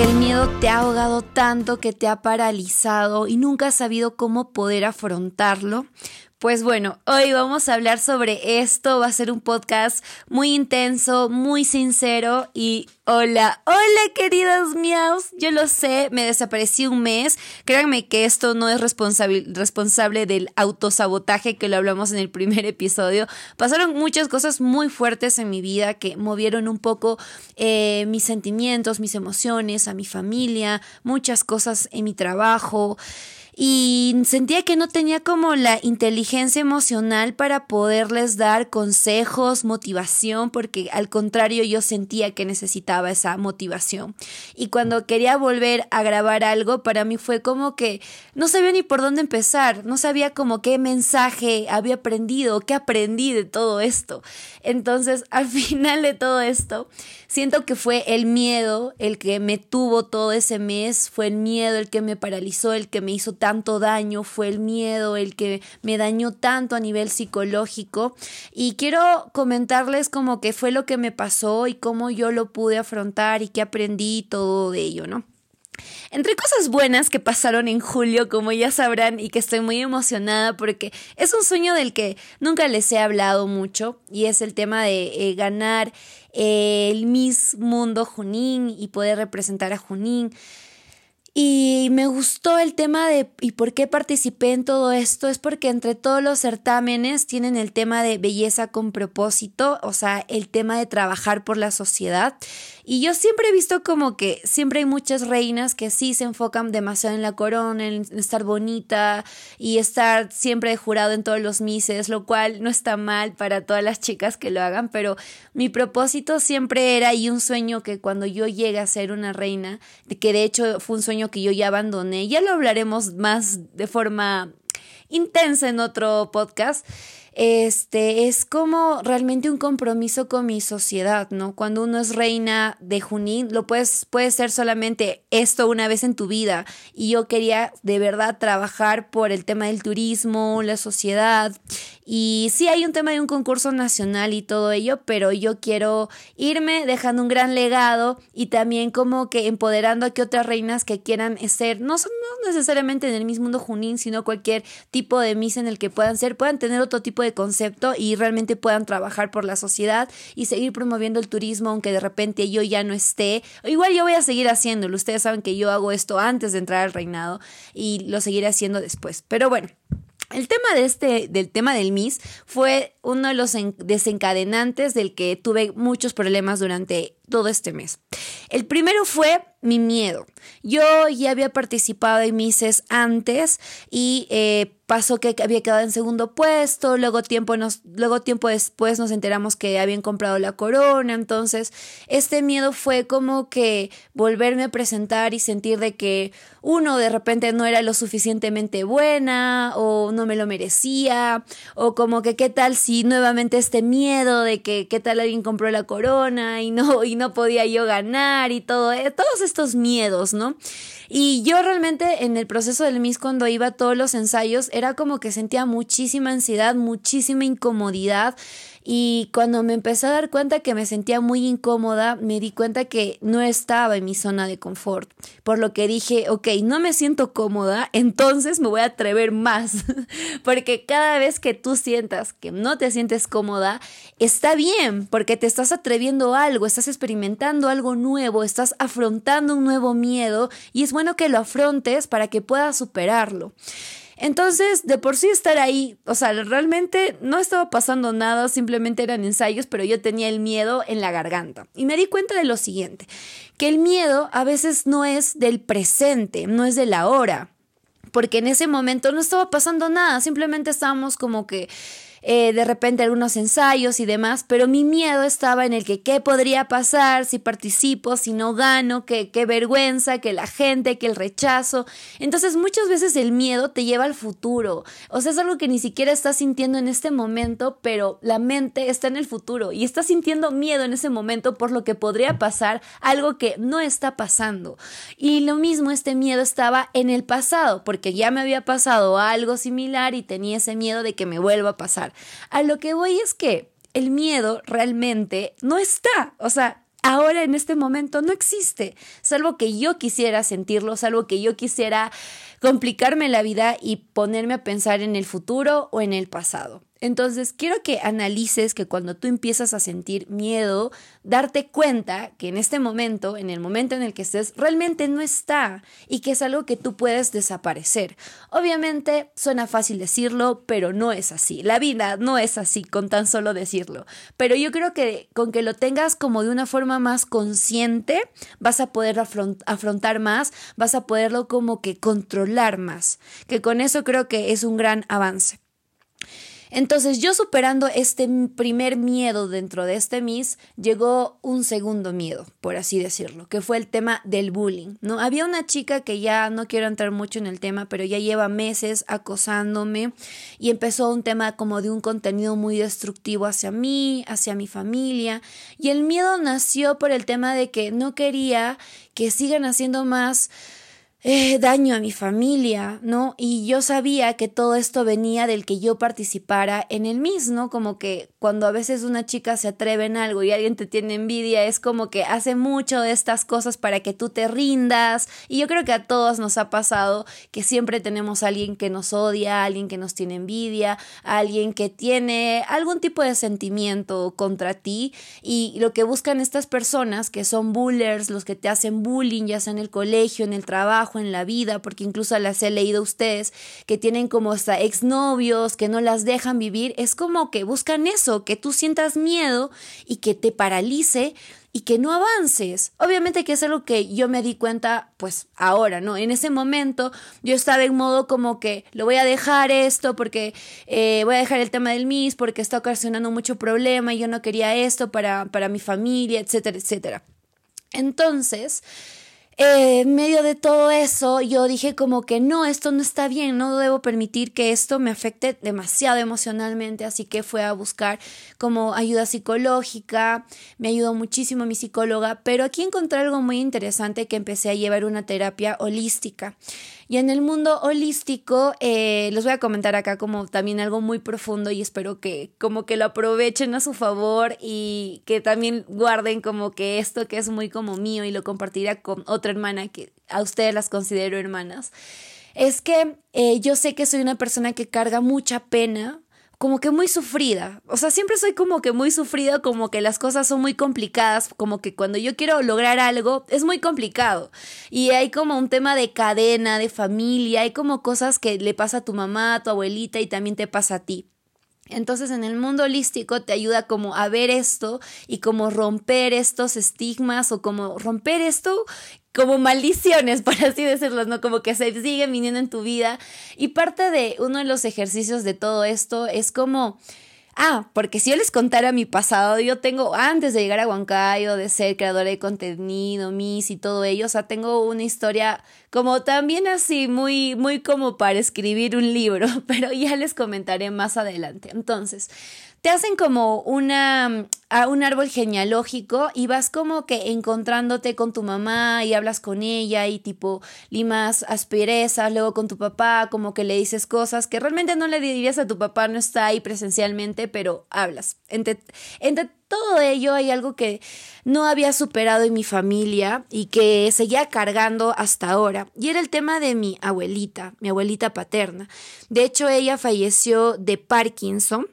que el miedo te ha ahogado tanto que te ha paralizado y nunca has sabido cómo poder afrontarlo? Pues bueno, hoy vamos a hablar sobre esto. Va a ser un podcast muy intenso, muy sincero y hola, hola queridos miaus. Yo lo sé, me desaparecí un mes. Créanme que esto no es responsable, del autosabotaje que lo hablamos en el primer episodio. Pasaron muchas cosas muy fuertes en mi vida que movieron un poco eh, mis sentimientos, mis emociones, a mi familia, muchas cosas en mi trabajo y sentía que no tenía como la inteligencia emocional para poderles dar consejos, motivación, porque al contrario yo sentía que necesitaba esa motivación. Y cuando quería volver a grabar algo, para mí fue como que no sabía ni por dónde empezar, no sabía como qué mensaje había aprendido, qué aprendí de todo esto. Entonces, al final de todo esto, siento que fue el miedo el que me tuvo todo ese mes, fue el miedo el que me paralizó, el que me hizo tan tanto daño, fue el miedo el que me dañó tanto a nivel psicológico. Y quiero comentarles como que fue lo que me pasó y cómo yo lo pude afrontar y qué aprendí todo de ello, ¿no? Entre cosas buenas que pasaron en julio, como ya sabrán, y que estoy muy emocionada porque es un sueño del que nunca les he hablado mucho, y es el tema de eh, ganar eh, el Miss Mundo Junín y poder representar a Junín. Y me gustó el tema de y por qué participé en todo esto es porque entre todos los certámenes tienen el tema de belleza con propósito, o sea, el tema de trabajar por la sociedad. Y yo siempre he visto como que siempre hay muchas reinas que sí se enfocan demasiado en la corona, en estar bonita y estar siempre jurado en todos los mises, lo cual no está mal para todas las chicas que lo hagan, pero mi propósito siempre era y un sueño que cuando yo llegue a ser una reina, que de hecho fue un sueño que yo ya abandoné, ya lo hablaremos más de forma intensa en otro podcast este es como realmente un compromiso con mi sociedad, ¿no? Cuando uno es reina de Junín, lo puedes, puede ser solamente esto una vez en tu vida. Y yo quería de verdad trabajar por el tema del turismo, la sociedad. Y sí hay un tema de un concurso nacional y todo ello, pero yo quiero irme dejando un gran legado y también como que empoderando a que otras reinas que quieran ser, no, no necesariamente en el mismo mundo Junín, sino cualquier tipo de misa en el que puedan ser, puedan tener otro tipo de concepto y realmente puedan trabajar por la sociedad y seguir promoviendo el turismo aunque de repente yo ya no esté. igual yo voy a seguir haciéndolo. Ustedes saben que yo hago esto antes de entrar al reinado y lo seguiré haciendo después. Pero bueno, el tema de este, del tema del Miss fue uno de los desencadenantes del que tuve muchos problemas durante todo este mes. El primero fue mi miedo. Yo ya había participado en Misses antes y eh, pasó que había quedado en segundo puesto, luego tiempo, nos, luego tiempo después nos enteramos que habían comprado la corona, entonces este miedo fue como que volverme a presentar y sentir de que uno de repente no era lo suficientemente buena o no me lo merecía o como que qué tal si nuevamente este miedo de que qué tal alguien compró la corona y no y no podía yo ganar y todo eh, todos estos miedos, ¿no? Y yo realmente en el proceso del Miss cuando iba a todos los ensayos era como que sentía muchísima ansiedad, muchísima incomodidad y cuando me empecé a dar cuenta que me sentía muy incómoda, me di cuenta que no estaba en mi zona de confort. Por lo que dije, ok, no me siento cómoda, entonces me voy a atrever más. porque cada vez que tú sientas que no te sientes cómoda, está bien, porque te estás atreviendo a algo, estás experimentando algo nuevo, estás afrontando un nuevo miedo y es bueno que lo afrontes para que puedas superarlo. Entonces, de por sí estar ahí, o sea, realmente no estaba pasando nada, simplemente eran ensayos, pero yo tenía el miedo en la garganta. Y me di cuenta de lo siguiente, que el miedo a veces no es del presente, no es de la hora, porque en ese momento no estaba pasando nada, simplemente estábamos como que eh, de repente algunos ensayos y demás, pero mi miedo estaba en el que qué podría pasar si participo, si no gano, que qué vergüenza, que la gente, que el rechazo. Entonces muchas veces el miedo te lleva al futuro, o sea, es algo que ni siquiera estás sintiendo en este momento, pero la mente está en el futuro y estás sintiendo miedo en ese momento por lo que podría pasar, algo que no está pasando. Y lo mismo, este miedo estaba en el pasado, porque ya me había pasado algo similar y tenía ese miedo de que me vuelva a pasar. A lo que voy es que el miedo realmente no está. O sea, ahora en este momento no existe, salvo que yo quisiera sentirlo, salvo que yo quisiera complicarme la vida y ponerme a pensar en el futuro o en el pasado. Entonces, quiero que analices que cuando tú empiezas a sentir miedo, darte cuenta que en este momento, en el momento en el que estés, realmente no está y que es algo que tú puedes desaparecer. Obviamente, suena fácil decirlo, pero no es así. La vida no es así con tan solo decirlo. Pero yo creo que con que lo tengas como de una forma más consciente, vas a poder afrontar más, vas a poderlo como que controlar más. Que con eso creo que es un gran avance. Entonces yo superando este primer miedo dentro de este Miss, llegó un segundo miedo, por así decirlo, que fue el tema del bullying, ¿no? Había una chica que ya no quiero entrar mucho en el tema, pero ya lleva meses acosándome y empezó un tema como de un contenido muy destructivo hacia mí, hacia mi familia, y el miedo nació por el tema de que no quería que sigan haciendo más eh, daño a mi familia, ¿no? Y yo sabía que todo esto venía del que yo participara en el mismo, ¿no? Como que cuando a veces una chica se atreve en algo y alguien te tiene envidia, es como que hace mucho de estas cosas para que tú te rindas. Y yo creo que a todos nos ha pasado que siempre tenemos alguien que nos odia, alguien que nos tiene envidia, alguien que tiene algún tipo de sentimiento contra ti. Y lo que buscan estas personas que son bullers, los que te hacen bullying, ya sea en el colegio, en el trabajo, en la vida, porque incluso las he leído ustedes que tienen como hasta exnovios que no las dejan vivir, es como que buscan eso, que tú sientas miedo y que te paralice y que no avances. Obviamente que es algo que yo me di cuenta pues ahora, ¿no? En ese momento yo estaba en modo como que lo voy a dejar esto porque eh, voy a dejar el tema del MIS porque está ocasionando mucho problema y yo no quería esto para, para mi familia, etcétera, etcétera. Entonces, eh, en medio de todo eso, yo dije como que no, esto no está bien, no debo permitir que esto me afecte demasiado emocionalmente, así que fue a buscar como ayuda psicológica, me ayudó muchísimo mi psicóloga, pero aquí encontré algo muy interesante que empecé a llevar una terapia holística. Y en el mundo holístico, eh, les voy a comentar acá como también algo muy profundo y espero que como que lo aprovechen a su favor y que también guarden como que esto que es muy como mío y lo compartirá con otra hermana que a ustedes las considero hermanas. Es que eh, yo sé que soy una persona que carga mucha pena como que muy sufrida. O sea, siempre soy como que muy sufrida, como que las cosas son muy complicadas, como que cuando yo quiero lograr algo es muy complicado. Y hay como un tema de cadena, de familia, hay como cosas que le pasa a tu mamá, a tu abuelita y también te pasa a ti. Entonces en el mundo holístico te ayuda como a ver esto y como romper estos estigmas o como romper esto como maldiciones, por así decirlo, ¿no? Como que se siguen viniendo en tu vida. Y parte de uno de los ejercicios de todo esto es como Ah, porque si yo les contara mi pasado, yo tengo, antes de llegar a Huancayo, de ser creadora de contenido, Miss y todo ello, o sea, tengo una historia como también así, muy, muy como para escribir un libro, pero ya les comentaré más adelante. Entonces, te hacen como una, a un árbol genealógico y vas como que encontrándote con tu mamá y hablas con ella y tipo limas asperezas, luego con tu papá, como que le dices cosas que realmente no le dirías a tu papá, no está ahí presencialmente, pero hablas. Entre, entre todo ello hay algo que no había superado en mi familia y que seguía cargando hasta ahora. Y era el tema de mi abuelita, mi abuelita paterna. De hecho, ella falleció de Parkinson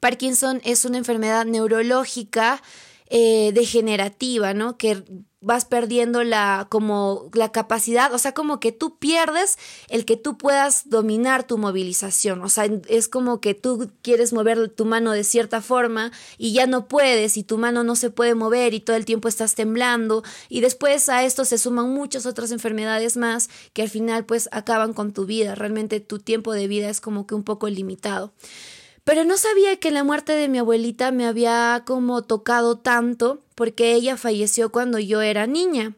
Parkinson es una enfermedad neurológica eh, degenerativa, ¿no? Que vas perdiendo la como la capacidad, o sea, como que tú pierdes el que tú puedas dominar tu movilización, o sea, es como que tú quieres mover tu mano de cierta forma y ya no puedes y tu mano no se puede mover y todo el tiempo estás temblando y después a esto se suman muchas otras enfermedades más que al final pues acaban con tu vida, realmente tu tiempo de vida es como que un poco limitado. Pero no sabía que la muerte de mi abuelita me había como tocado tanto porque ella falleció cuando yo era niña.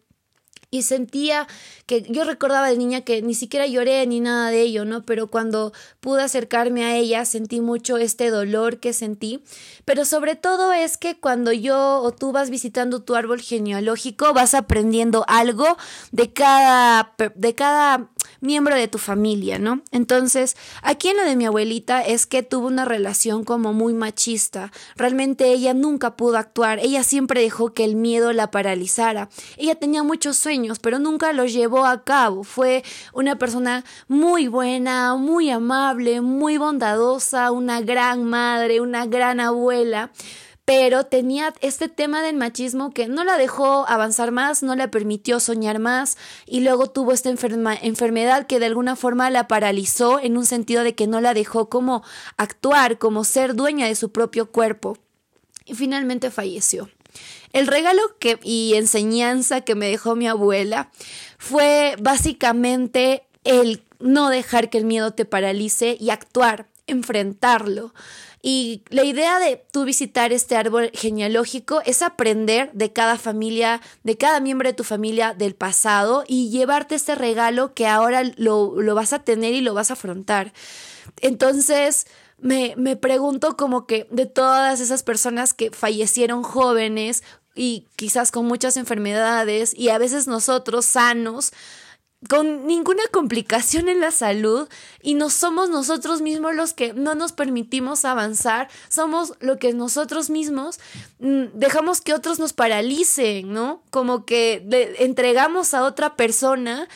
Y sentía que yo recordaba de niña que ni siquiera lloré ni nada de ello, ¿no? Pero cuando pude acercarme a ella sentí mucho este dolor que sentí. Pero sobre todo es que cuando yo o tú vas visitando tu árbol genealógico vas aprendiendo algo de cada, de cada miembro de tu familia, ¿no? Entonces, aquí en lo de mi abuelita es que tuvo una relación como muy machista. Realmente ella nunca pudo actuar, ella siempre dejó que el miedo la paralizara. Ella tenía muchos sueños, pero nunca los llevó a cabo. Fue una persona muy buena, muy amable, muy bondadosa, una gran madre, una gran abuela pero tenía este tema del machismo que no la dejó avanzar más, no la permitió soñar más y luego tuvo esta enfermedad que de alguna forma la paralizó en un sentido de que no la dejó como actuar, como ser dueña de su propio cuerpo y finalmente falleció. El regalo que, y enseñanza que me dejó mi abuela fue básicamente el no dejar que el miedo te paralice y actuar, enfrentarlo. Y la idea de tú visitar este árbol genealógico es aprender de cada familia, de cada miembro de tu familia del pasado y llevarte este regalo que ahora lo, lo vas a tener y lo vas a afrontar. Entonces, me, me pregunto como que de todas esas personas que fallecieron jóvenes y quizás con muchas enfermedades y a veces nosotros sanos, con ninguna complicación en la salud y no somos nosotros mismos los que no nos permitimos avanzar, somos lo que nosotros mismos mm, dejamos que otros nos paralicen, ¿no? Como que entregamos a otra persona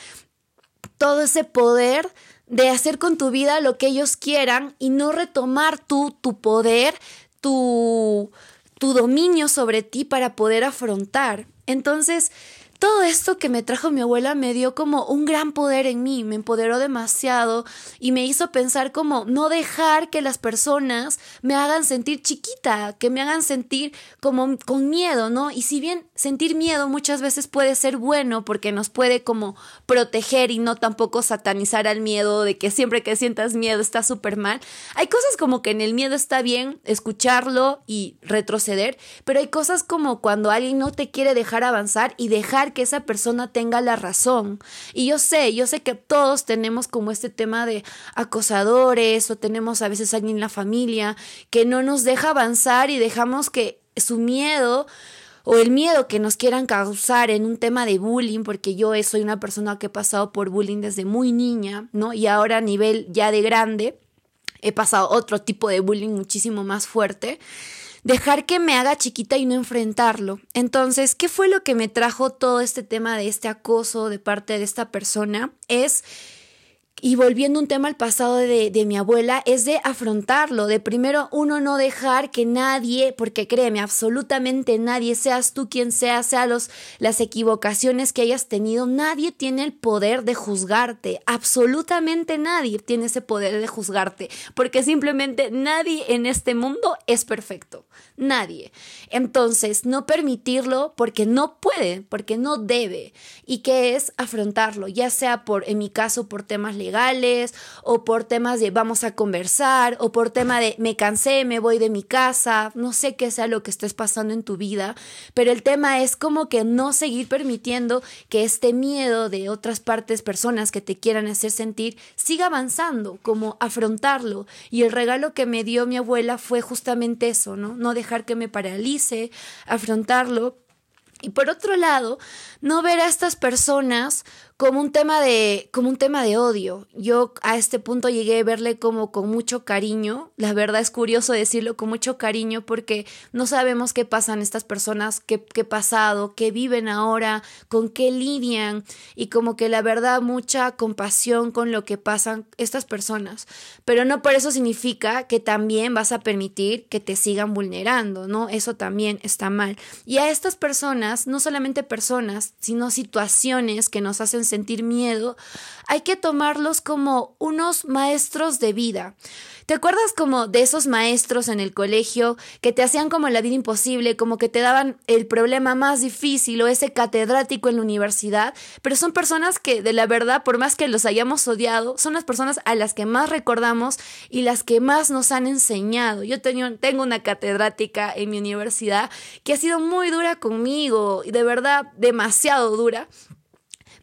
todo ese poder de hacer con tu vida lo que ellos quieran y no retomar tú tu poder, tu, tu dominio sobre ti para poder afrontar. Entonces, todo esto que me trajo mi abuela me dio como un gran poder en mí, me empoderó demasiado y me hizo pensar como no dejar que las personas me hagan sentir chiquita, que me hagan sentir como con miedo, ¿no? Y si bien sentir miedo muchas veces puede ser bueno porque nos puede como proteger y no tampoco satanizar al miedo de que siempre que sientas miedo está súper mal, hay cosas como que en el miedo está bien escucharlo y retroceder, pero hay cosas como cuando alguien no te quiere dejar avanzar y dejar que esa persona tenga la razón. Y yo sé, yo sé que todos tenemos como este tema de acosadores o tenemos a veces alguien en la familia que no nos deja avanzar y dejamos que su miedo o el miedo que nos quieran causar en un tema de bullying, porque yo soy una persona que he pasado por bullying desde muy niña, ¿no? Y ahora a nivel ya de grande he pasado otro tipo de bullying muchísimo más fuerte dejar que me haga chiquita y no enfrentarlo. Entonces, ¿qué fue lo que me trajo todo este tema de este acoso de parte de esta persona? Es y volviendo un tema al pasado de, de, mi abuela, es de afrontarlo, de primero uno no dejar que nadie, porque créeme, absolutamente nadie, seas tú quien sea, sea los, las equivocaciones que hayas tenido, nadie tiene el poder de juzgarte, absolutamente nadie tiene ese poder de juzgarte, porque simplemente nadie en este mundo es perfecto, nadie. Entonces, no permitirlo porque no puede, porque no debe, y que es afrontarlo, ya sea por, en mi caso, por temas legales, legales o por temas de vamos a conversar o por tema de me cansé, me voy de mi casa, no sé qué sea lo que estés pasando en tu vida, pero el tema es como que no seguir permitiendo que este miedo de otras partes, personas que te quieran hacer sentir, siga avanzando, como afrontarlo. Y el regalo que me dio mi abuela fue justamente eso, ¿no? No dejar que me paralice, afrontarlo. Y por otro lado, no ver a estas personas como un tema de como un tema de odio. Yo a este punto llegué a verle como con mucho cariño. La verdad es curioso decirlo con mucho cariño porque no sabemos qué pasan estas personas, qué qué pasado, qué viven ahora, con qué lidian y como que la verdad mucha compasión con lo que pasan estas personas. Pero no por eso significa que también vas a permitir que te sigan vulnerando, ¿no? Eso también está mal. Y a estas personas, no solamente personas, sino situaciones que nos hacen sentir miedo, hay que tomarlos como unos maestros de vida. ¿Te acuerdas como de esos maestros en el colegio que te hacían como la vida imposible, como que te daban el problema más difícil o ese catedrático en la universidad? Pero son personas que de la verdad, por más que los hayamos odiado, son las personas a las que más recordamos y las que más nos han enseñado. Yo tengo una catedrática en mi universidad que ha sido muy dura conmigo y de verdad demasiado dura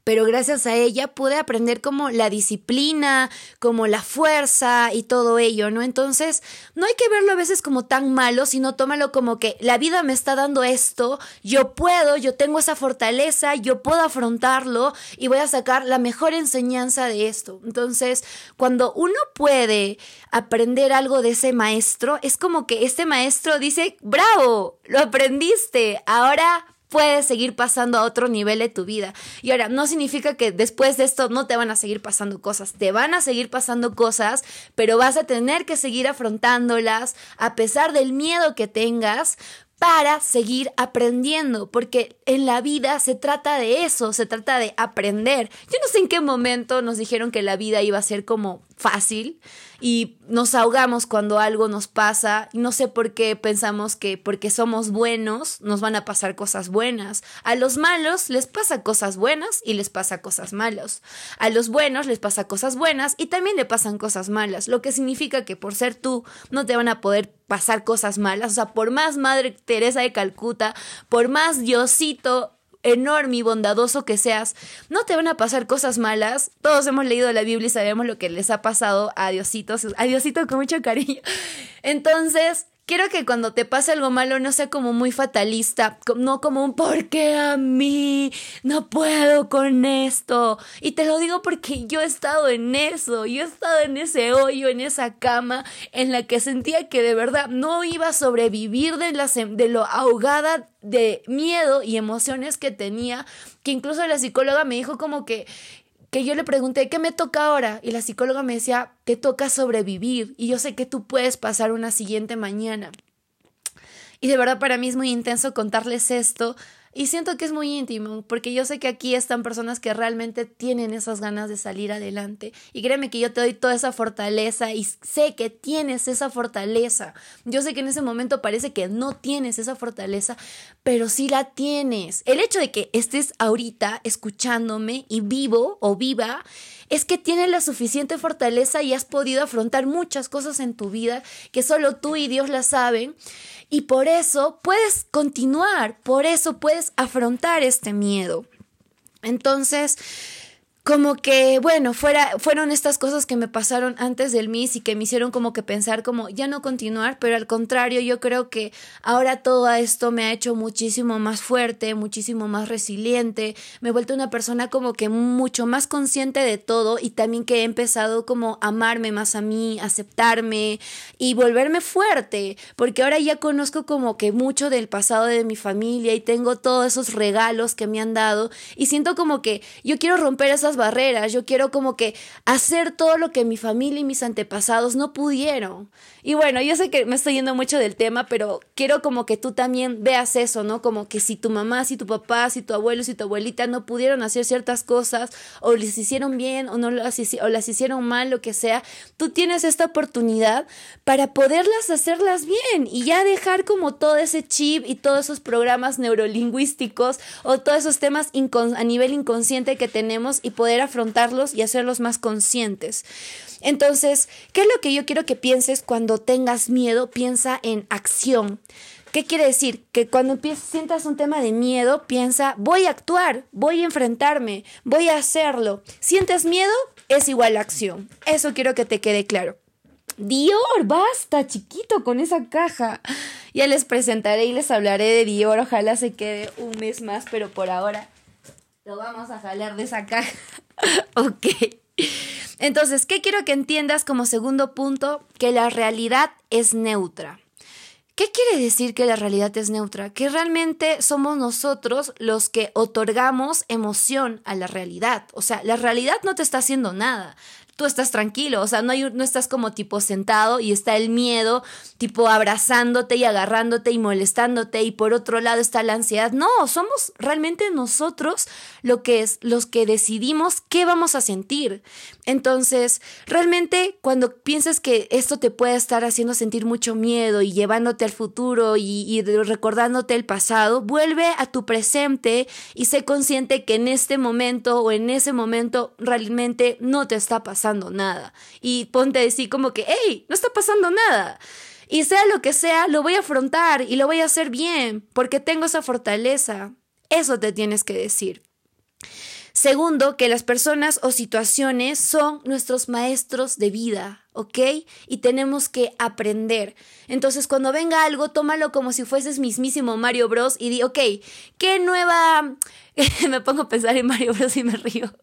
pero gracias a ella pude aprender como la disciplina, como la fuerza y todo ello, ¿no? Entonces, no hay que verlo a veces como tan malo, sino tómalo como que la vida me está dando esto, yo puedo, yo tengo esa fortaleza, yo puedo afrontarlo y voy a sacar la mejor enseñanza de esto. Entonces, cuando uno puede aprender algo de ese maestro, es como que este maestro dice, bravo, lo aprendiste, ahora puedes seguir pasando a otro nivel de tu vida. Y ahora, no significa que después de esto no te van a seguir pasando cosas, te van a seguir pasando cosas, pero vas a tener que seguir afrontándolas a pesar del miedo que tengas, para seguir aprendiendo, porque en la vida se trata de eso, se trata de aprender. Yo no sé en qué momento nos dijeron que la vida iba a ser como fácil y nos ahogamos cuando algo nos pasa. No sé por qué pensamos que porque somos buenos nos van a pasar cosas buenas. A los malos les pasa cosas buenas y les pasa cosas malas. A los buenos les pasa cosas buenas y también le pasan cosas malas, lo que significa que por ser tú no te van a poder pasar cosas malas. O sea, por más Madre Teresa de Calcuta, por más Diosito enorme y bondadoso que seas, no te van a pasar cosas malas. Todos hemos leído la Biblia y sabemos lo que les ha pasado a Diosito, a Diosito con mucho cariño. Entonces, Quiero que cuando te pase algo malo no sea como muy fatalista, no como un ¿por qué a mí? No puedo con esto. Y te lo digo porque yo he estado en eso, yo he estado en ese hoyo, en esa cama, en la que sentía que de verdad no iba a sobrevivir de, la, de lo ahogada de miedo y emociones que tenía, que incluso la psicóloga me dijo como que que yo le pregunté, ¿qué me toca ahora? Y la psicóloga me decía, te toca sobrevivir y yo sé que tú puedes pasar una siguiente mañana. Y de verdad para mí es muy intenso contarles esto y siento que es muy íntimo, porque yo sé que aquí están personas que realmente tienen esas ganas de salir adelante. Y créeme que yo te doy toda esa fortaleza y sé que tienes esa fortaleza. Yo sé que en ese momento parece que no tienes esa fortaleza, pero sí la tienes. El hecho de que estés ahorita escuchándome y vivo o viva es que tienes la suficiente fortaleza y has podido afrontar muchas cosas en tu vida que solo tú y Dios las saben. Y por eso puedes continuar, por eso puedes afrontar este miedo. Entonces, como que, bueno, fuera, fueron estas cosas que me pasaron antes del Miss y que me hicieron como que pensar como ya no continuar, pero al contrario, yo creo que ahora todo esto me ha hecho muchísimo más fuerte, muchísimo más resiliente, me he vuelto una persona como que mucho más consciente de todo y también que he empezado como a amarme más a mí, aceptarme y volverme fuerte, porque ahora ya conozco como que mucho del pasado de mi familia y tengo todos esos regalos que me han dado y siento como que yo quiero romper esas barreras, yo quiero como que hacer todo lo que mi familia y mis antepasados no pudieron. Y bueno, yo sé que me estoy yendo mucho del tema, pero quiero como que tú también veas eso, ¿no? Como que si tu mamá, si tu papá, si tu abuelo, si tu abuelita no pudieron hacer ciertas cosas, o les hicieron bien, o no las, o las hicieron mal, lo que sea, tú tienes esta oportunidad para poderlas hacerlas bien y ya dejar como todo ese chip y todos esos programas neurolingüísticos o todos esos temas a nivel inconsciente que tenemos y poder afrontarlos y hacerlos más conscientes. Entonces, ¿qué es lo que yo quiero que pienses cuando tengas miedo? Piensa en acción. ¿Qué quiere decir? Que cuando sientas un tema de miedo, piensa, voy a actuar, voy a enfrentarme, voy a hacerlo. Sientes miedo, es igual a acción. Eso quiero que te quede claro. Dior, basta, chiquito, con esa caja. Ya les presentaré y les hablaré de Dior. Ojalá se quede un mes más, pero por ahora lo vamos a jalar de esa caja. ok. Entonces, ¿qué quiero que entiendas como segundo punto? Que la realidad es neutra. ¿Qué quiere decir que la realidad es neutra? Que realmente somos nosotros los que otorgamos emoción a la realidad. O sea, la realidad no te está haciendo nada tú estás tranquilo, o sea, no, hay, no estás como tipo sentado y está el miedo, tipo abrazándote y agarrándote y molestándote y por otro lado está la ansiedad. No, somos realmente nosotros lo que es, los que decidimos qué vamos a sentir. Entonces, realmente cuando piensas que esto te puede estar haciendo sentir mucho miedo y llevándote al futuro y, y recordándote el pasado, vuelve a tu presente y sé consciente que en este momento o en ese momento realmente no te está pasando nada. Y ponte a decir como que, hey, no está pasando nada. Y sea lo que sea, lo voy a afrontar y lo voy a hacer bien, porque tengo esa fortaleza. Eso te tienes que decir. Segundo, que las personas o situaciones son nuestros maestros de vida, ¿ok? Y tenemos que aprender. Entonces, cuando venga algo, tómalo como si fueses mismísimo Mario Bros. y di, ok, ¿qué nueva... me pongo a pensar en Mario Bros. y me río.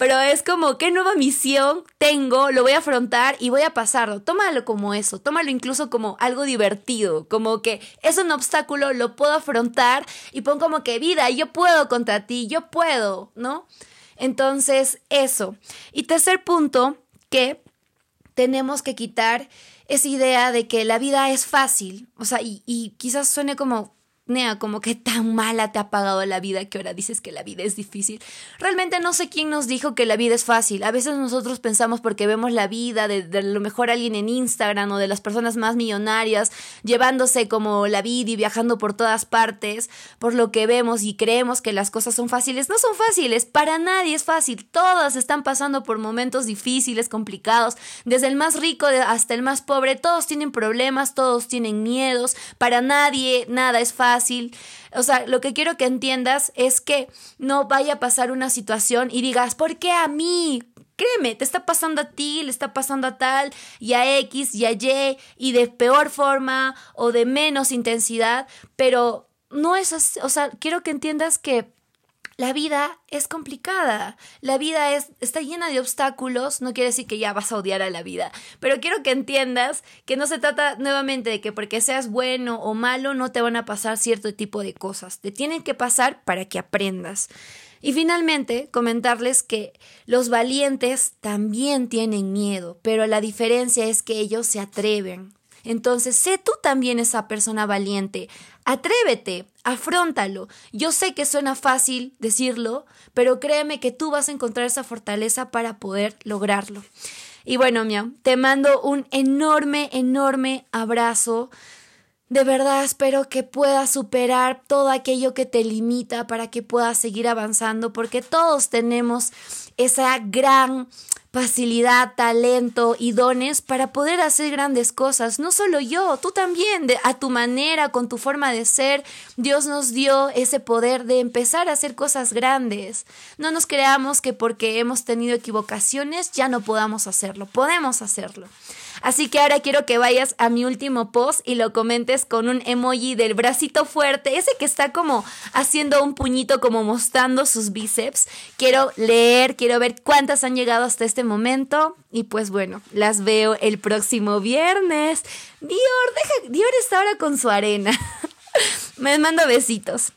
Pero es como, ¿qué nueva misión tengo? Lo voy a afrontar y voy a pasarlo. Tómalo como eso, tómalo incluso como algo divertido, como que es un obstáculo, lo puedo afrontar y pon como que vida, yo puedo contra ti, yo puedo, ¿no? Entonces, eso. Y tercer punto, que tenemos que quitar esa idea de que la vida es fácil. O sea, y, y quizás suene como como que tan mala te ha pagado la vida que ahora dices que la vida es difícil. Realmente no sé quién nos dijo que la vida es fácil. A veces nosotros pensamos porque vemos la vida de, de lo mejor alguien en Instagram o de las personas más millonarias llevándose como la vida y viajando por todas partes, por lo que vemos y creemos que las cosas son fáciles. No son fáciles, para nadie es fácil. Todas están pasando por momentos difíciles, complicados, desde el más rico hasta el más pobre. Todos tienen problemas, todos tienen miedos. Para nadie nada es fácil o sea, lo que quiero que entiendas es que no vaya a pasar una situación y digas, ¿por qué a mí? Créeme, te está pasando a ti, le está pasando a tal, y a X, y a Y, y de peor forma o de menos intensidad, pero no es así. O sea, quiero que entiendas que la vida es complicada, la vida es, está llena de obstáculos, no quiere decir que ya vas a odiar a la vida, pero quiero que entiendas que no se trata nuevamente de que porque seas bueno o malo no te van a pasar cierto tipo de cosas, te tienen que pasar para que aprendas. Y finalmente, comentarles que los valientes también tienen miedo, pero la diferencia es que ellos se atreven, entonces, sé tú también esa persona valiente. Atrévete, afróntalo. Yo sé que suena fácil decirlo, pero créeme que tú vas a encontrar esa fortaleza para poder lograrlo. Y bueno, Mia, te mando un enorme, enorme abrazo. De verdad espero que puedas superar todo aquello que te limita para que puedas seguir avanzando, porque todos tenemos esa gran facilidad, talento y dones para poder hacer grandes cosas. No solo yo, tú también, de, a tu manera, con tu forma de ser, Dios nos dio ese poder de empezar a hacer cosas grandes. No nos creamos que porque hemos tenido equivocaciones ya no podamos hacerlo, podemos hacerlo. Así que ahora quiero que vayas a mi último post y lo comentes con un emoji del bracito fuerte, ese que está como haciendo un puñito como mostrando sus bíceps. Quiero leer, quiero ver cuántas han llegado hasta este momento y pues bueno, las veo el próximo viernes. Dior, deja, Dior está ahora con su arena. Me mando besitos.